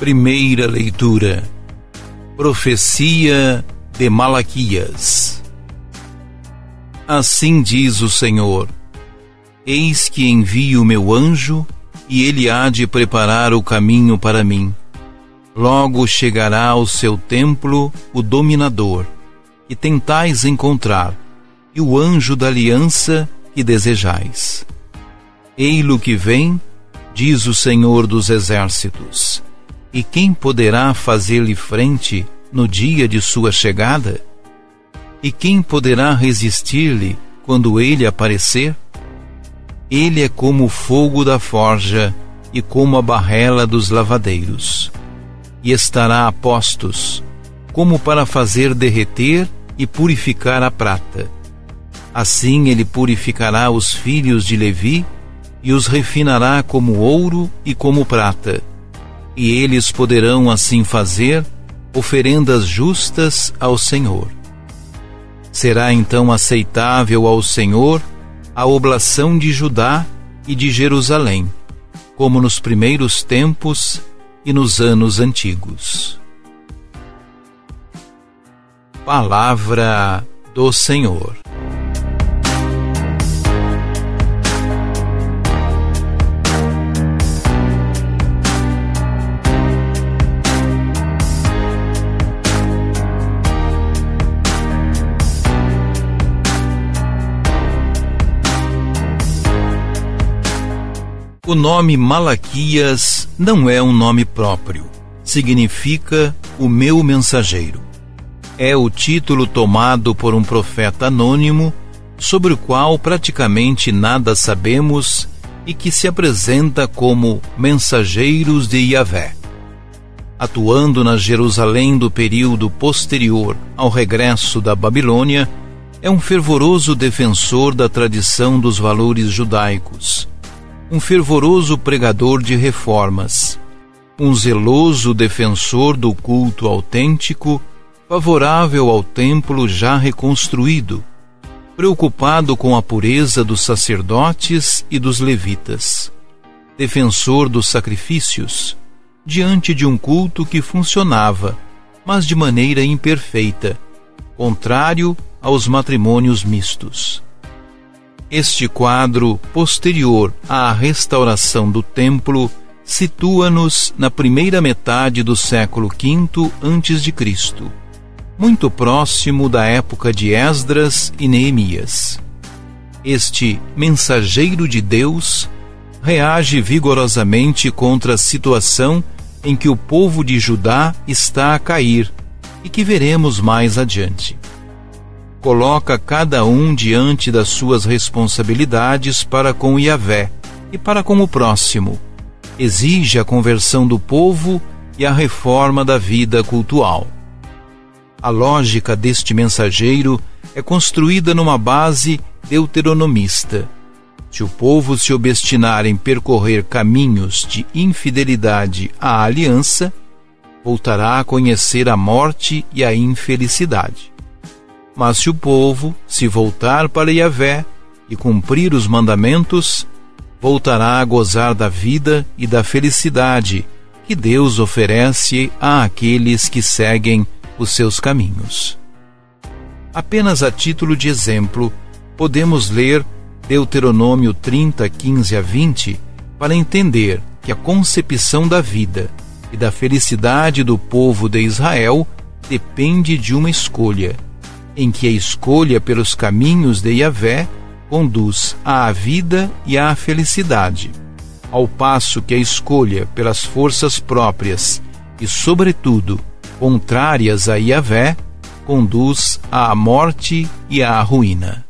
Primeira leitura. Profecia de Malaquias. Assim diz o Senhor: Eis que envio meu anjo, e ele há de preparar o caminho para mim. Logo chegará ao seu templo o dominador, que tentais encontrar, e o anjo da aliança que desejais. Ei-lo que vem, diz o Senhor dos exércitos e quem poderá fazer-lhe frente no dia de sua chegada? E quem poderá resistir-lhe quando ele aparecer? Ele é como o fogo da forja e como a barrela dos lavadeiros. E estará a postos, como para fazer derreter e purificar a prata. Assim ele purificará os filhos de Levi e os refinará como ouro e como prata e eles poderão assim fazer oferendas justas ao Senhor. Será então aceitável ao Senhor a oblação de Judá e de Jerusalém, como nos primeiros tempos e nos anos antigos. Palavra do Senhor. O nome Malaquias não é um nome próprio. Significa o meu mensageiro. É o título tomado por um profeta anônimo sobre o qual praticamente nada sabemos e que se apresenta como mensageiros de Yahvé. Atuando na Jerusalém do período posterior ao regresso da Babilônia, é um fervoroso defensor da tradição dos valores judaicos um fervoroso pregador de reformas, um zeloso defensor do culto autêntico, favorável ao templo já reconstruído, preocupado com a pureza dos sacerdotes e dos levitas, defensor dos sacrifícios, diante de um culto que funcionava, mas de maneira imperfeita, contrário aos matrimônios mistos. Este quadro, posterior à restauração do templo, situa-nos na primeira metade do século V a.C., muito próximo da época de Esdras e Neemias. Este mensageiro de Deus reage vigorosamente contra a situação em que o povo de Judá está a cair e que veremos mais adiante coloca cada um diante das suas responsabilidades para com Yahvé e para com o próximo. Exige a conversão do povo e a reforma da vida cultual. A lógica deste mensageiro é construída numa base deuteronomista. Se o povo se obstinar em percorrer caminhos de infidelidade à aliança, voltará a conhecer a morte e a infelicidade. Mas se o povo se voltar para Yahvé e cumprir os mandamentos, voltará a gozar da vida e da felicidade que Deus oferece a aqueles que seguem os seus caminhos. Apenas a título de exemplo, podemos ler Deuteronômio 30, 15 a 20 para entender que a concepção da vida e da felicidade do povo de Israel depende de uma escolha em que a escolha pelos caminhos de Yahvé conduz à vida e à felicidade, ao passo que a escolha pelas forças próprias e, sobretudo, contrárias a Yahvé, conduz à morte e à ruína.